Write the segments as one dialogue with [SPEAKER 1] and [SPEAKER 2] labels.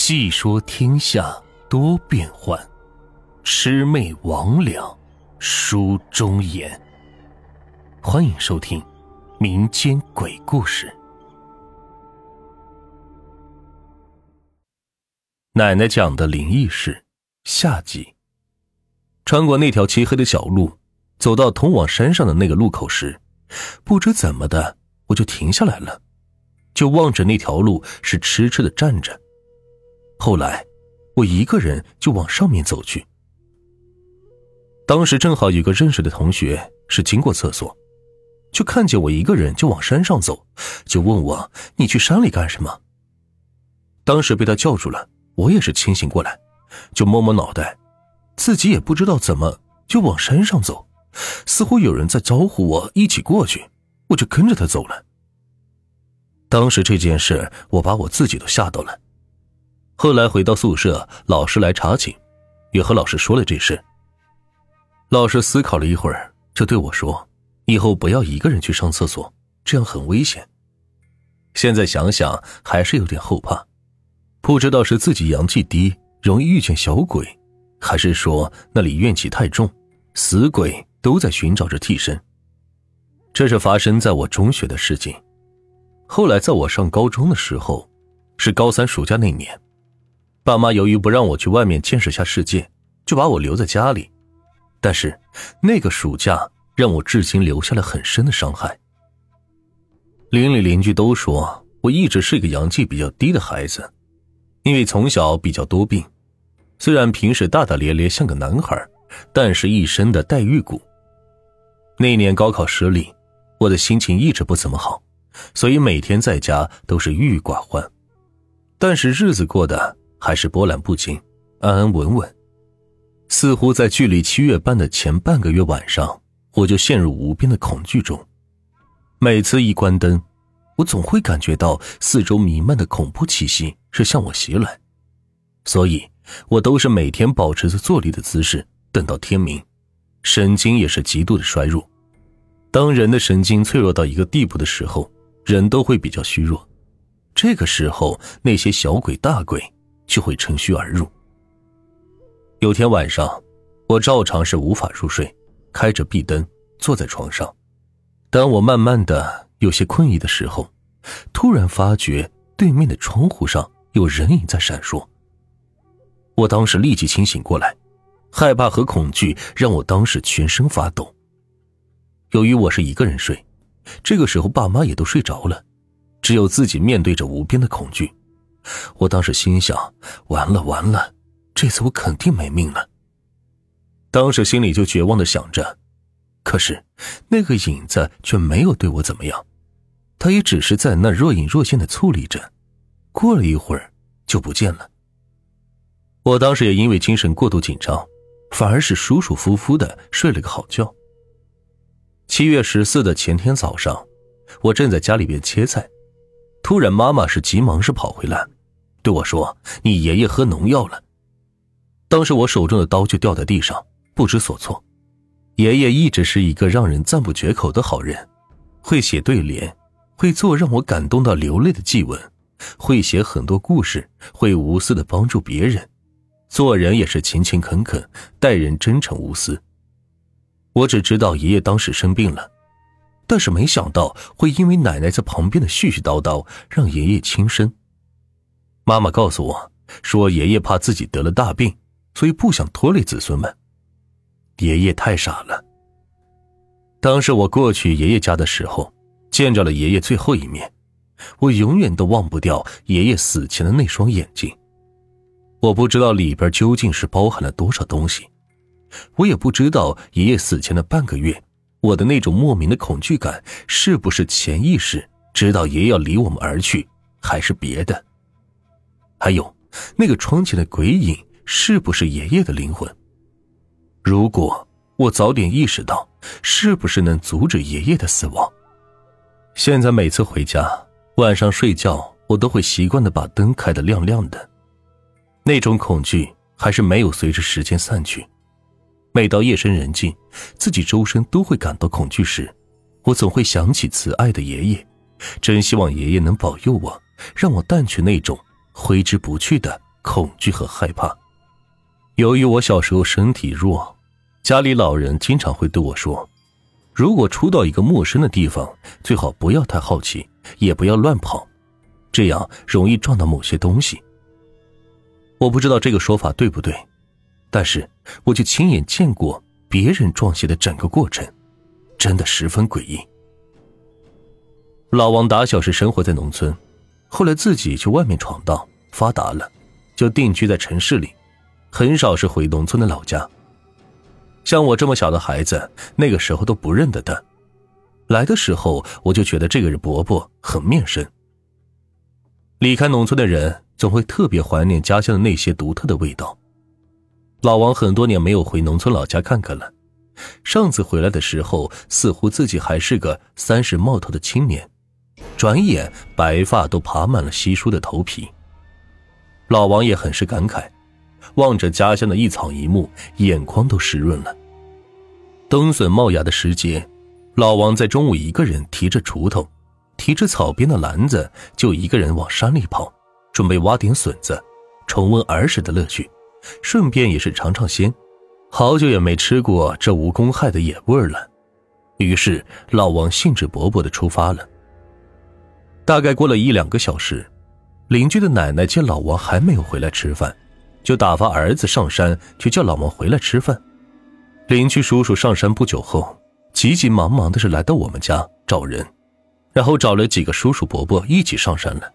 [SPEAKER 1] 细说天下多变幻，魑魅魍魉书中言。欢迎收听民间鬼故事。奶奶讲的灵异事下集。穿过那条漆黑的小路，走到通往山上的那个路口时，不知怎么的，我就停下来了，就望着那条路，是痴痴的站着。后来，我一个人就往上面走去。当时正好有个认识的同学是经过厕所，就看见我一个人就往山上走，就问我：“你去山里干什么？”当时被他叫住了，我也是清醒过来，就摸摸脑袋，自己也不知道怎么就往山上走，似乎有人在招呼我一起过去，我就跟着他走了。当时这件事，我把我自己都吓到了。后来回到宿舍，老师来查寝，也和老师说了这事。老师思考了一会儿，就对我说：“以后不要一个人去上厕所，这样很危险。”现在想想还是有点后怕，不知道是自己阳气低，容易遇见小鬼，还是说那里怨气太重，死鬼都在寻找着替身。这是发生在我中学的事情。后来在我上高中的时候，是高三暑假那年。爸妈由于不让我去外面见识下世界，就把我留在家里。但是那个暑假让我至今留下了很深的伤害。邻里邻居都说我一直是一个阳气比较低的孩子，因为从小比较多病。虽然平时大大咧咧像个男孩，但是一身的带玉骨。那年高考失利，我的心情一直不怎么好，所以每天在家都是郁郁寡欢。但是日子过得……还是波澜不惊，安安稳稳，似乎在距离七月半的前半个月晚上，我就陷入无边的恐惧中。每次一关灯，我总会感觉到四周弥漫的恐怖气息是向我袭来，所以我都是每天保持着坐立的姿势，等到天明，神经也是极度的衰弱。当人的神经脆弱到一个地步的时候，人都会比较虚弱，这个时候那些小鬼大鬼。就会乘虚而入。有天晚上，我照常是无法入睡，开着壁灯坐在床上。当我慢慢的有些困意的时候，突然发觉对面的窗户上有人影在闪烁。我当时立即清醒过来，害怕和恐惧让我当时全身发抖。由于我是一个人睡，这个时候爸妈也都睡着了，只有自己面对着无边的恐惧。我当时心想：完了完了，这次我肯定没命了。当时心里就绝望的想着，可是那个影子却没有对我怎么样，他也只是在那若隐若现的矗立着，过了一会儿就不见了。我当时也因为精神过度紧张，反而是舒舒服服的睡了个好觉。七月十四的前天早上，我正在家里边切菜，突然妈妈是急忙是跑回来。对我说：“你爷爷喝农药了。”当时我手中的刀就掉在地上，不知所措。爷爷一直是一个让人赞不绝口的好人，会写对联，会做让我感动到流泪的祭文，会写很多故事，会无私的帮助别人，做人也是勤勤恳恳，待人真诚无私。我只知道爷爷当时生病了，但是没想到会因为奶奶在旁边的絮絮叨叨，让爷爷轻生。妈妈告诉我，说爷爷怕自己得了大病，所以不想拖累子孙们。爷爷太傻了。当时我过去爷爷家的时候，见着了爷爷最后一面，我永远都忘不掉爷爷死前的那双眼睛。我不知道里边究竟是包含了多少东西，我也不知道爷爷死前的半个月，我的那种莫名的恐惧感是不是潜意识知道爷爷要离我们而去，还是别的。还有，那个窗前的鬼影是不是爷爷的灵魂？如果我早点意识到，是不是能阻止爷爷的死亡？现在每次回家，晚上睡觉，我都会习惯的把灯开得亮亮的。那种恐惧还是没有随着时间散去。每到夜深人静，自己周身都会感到恐惧时，我总会想起慈爱的爷爷，真希望爷爷能保佑我，让我淡去那种。挥之不去的恐惧和害怕。由于我小时候身体弱，家里老人经常会对我说：“如果出到一个陌生的地方，最好不要太好奇，也不要乱跑，这样容易撞到某些东西。”我不知道这个说法对不对，但是我就亲眼见过别人撞邪的整个过程，真的十分诡异。老王打小是生活在农村，后来自己去外面闯荡发达了，就定居在城市里，很少是回农村的老家。像我这么小的孩子，那个时候都不认得他。来的时候我就觉得这个人伯伯很面生。离开农村的人总会特别怀念家乡的那些独特的味道。老王很多年没有回农村老家看看了，上次回来的时候，似乎自己还是个三十冒头的青年。转眼，白发都爬满了稀疏的头皮。老王也很是感慨，望着家乡的一草一木，眼眶都湿润了。冬笋冒芽的时节，老王在中午一个人提着锄头，提着草编的篮子，就一个人往山里跑，准备挖点笋子，重温儿时的乐趣，顺便也是尝尝鲜。好久也没吃过这无公害的野味了，于是老王兴致勃勃的出发了。大概过了一两个小时，邻居的奶奶见老王还没有回来吃饭，就打发儿子上山去叫老王回来吃饭。邻居叔叔上山不久后，急急忙忙的是来到我们家找人，然后找了几个叔叔伯伯一起上山了。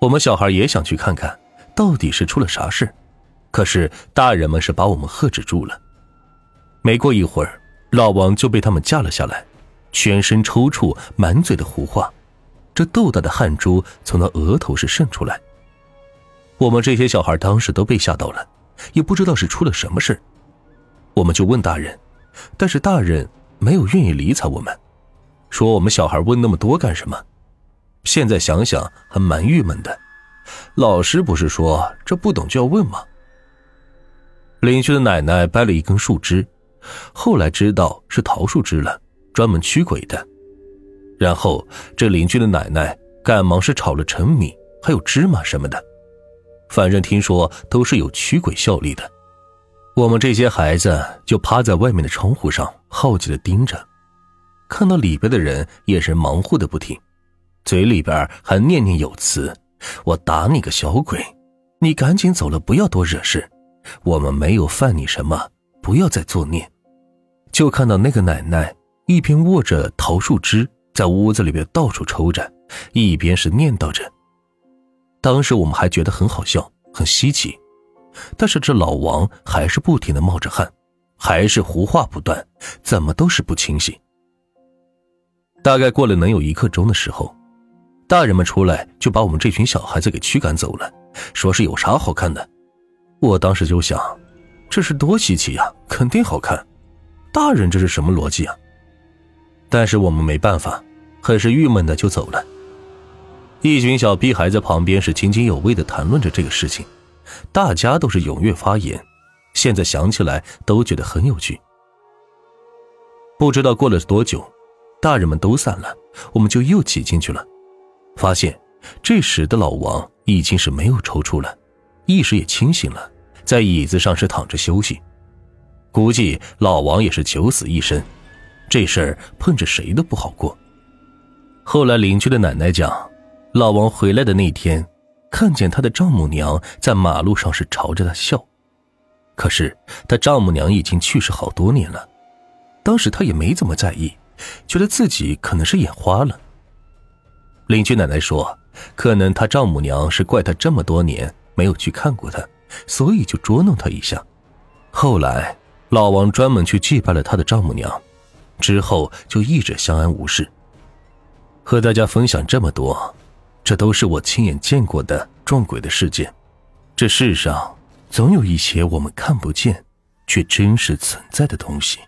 [SPEAKER 1] 我们小孩也想去看看，到底是出了啥事，可是大人们是把我们喝止住了。没过一会儿，老王就被他们架了下来，全身抽搐，满嘴的胡话。这豆大的汗珠从他额头是渗出来，我们这些小孩当时都被吓到了，也不知道是出了什么事我们就问大人，但是大人没有愿意理睬我们，说我们小孩问那么多干什么？现在想想还蛮郁闷的。老师不是说这不懂就要问吗？邻居的奶奶掰了一根树枝，后来知道是桃树枝了，专门驱鬼的。然后，这邻居的奶奶赶忙是炒了陈米，还有芝麻什么的，反正听说都是有驱鬼效力的。我们这些孩子就趴在外面的窗户上，好奇的盯着，看到里边的人眼神忙活的不停，嘴里边还念念有词：“我打你个小鬼，你赶紧走了，不要多惹事。我们没有犯你什么，不要再作孽。”就看到那个奶奶一边握着桃树枝。在屋子里边到处抽着，一边是念叨着。当时我们还觉得很好笑，很稀奇，但是这老王还是不停的冒着汗，还是胡话不断，怎么都是不清醒。大概过了能有一刻钟的时候，大人们出来就把我们这群小孩子给驱赶走了，说是有啥好看的。我当时就想，这是多稀奇呀，肯定好看。大人这是什么逻辑啊？但是我们没办法，很是郁闷的就走了。一群小屁孩在旁边是津津有味的谈论着这个事情，大家都是踊跃发言，现在想起来都觉得很有趣。不知道过了多久，大人们都散了，我们就又挤进去了，发现这时的老王已经是没有抽搐了，意识也清醒了，在椅子上是躺着休息，估计老王也是九死一生。这事儿碰着谁都不好过。后来邻居的奶奶讲，老王回来的那天，看见他的丈母娘在马路上是朝着他笑，可是他丈母娘已经去世好多年了，当时他也没怎么在意，觉得自己可能是眼花了。邻居奶奶说，可能他丈母娘是怪他这么多年没有去看过他，所以就捉弄他一下。后来老王专门去祭拜了他的丈母娘。之后就一直相安无事。和大家分享这么多，这都是我亲眼见过的撞鬼的事件。这世上总有一些我们看不见，却真实存在的东西。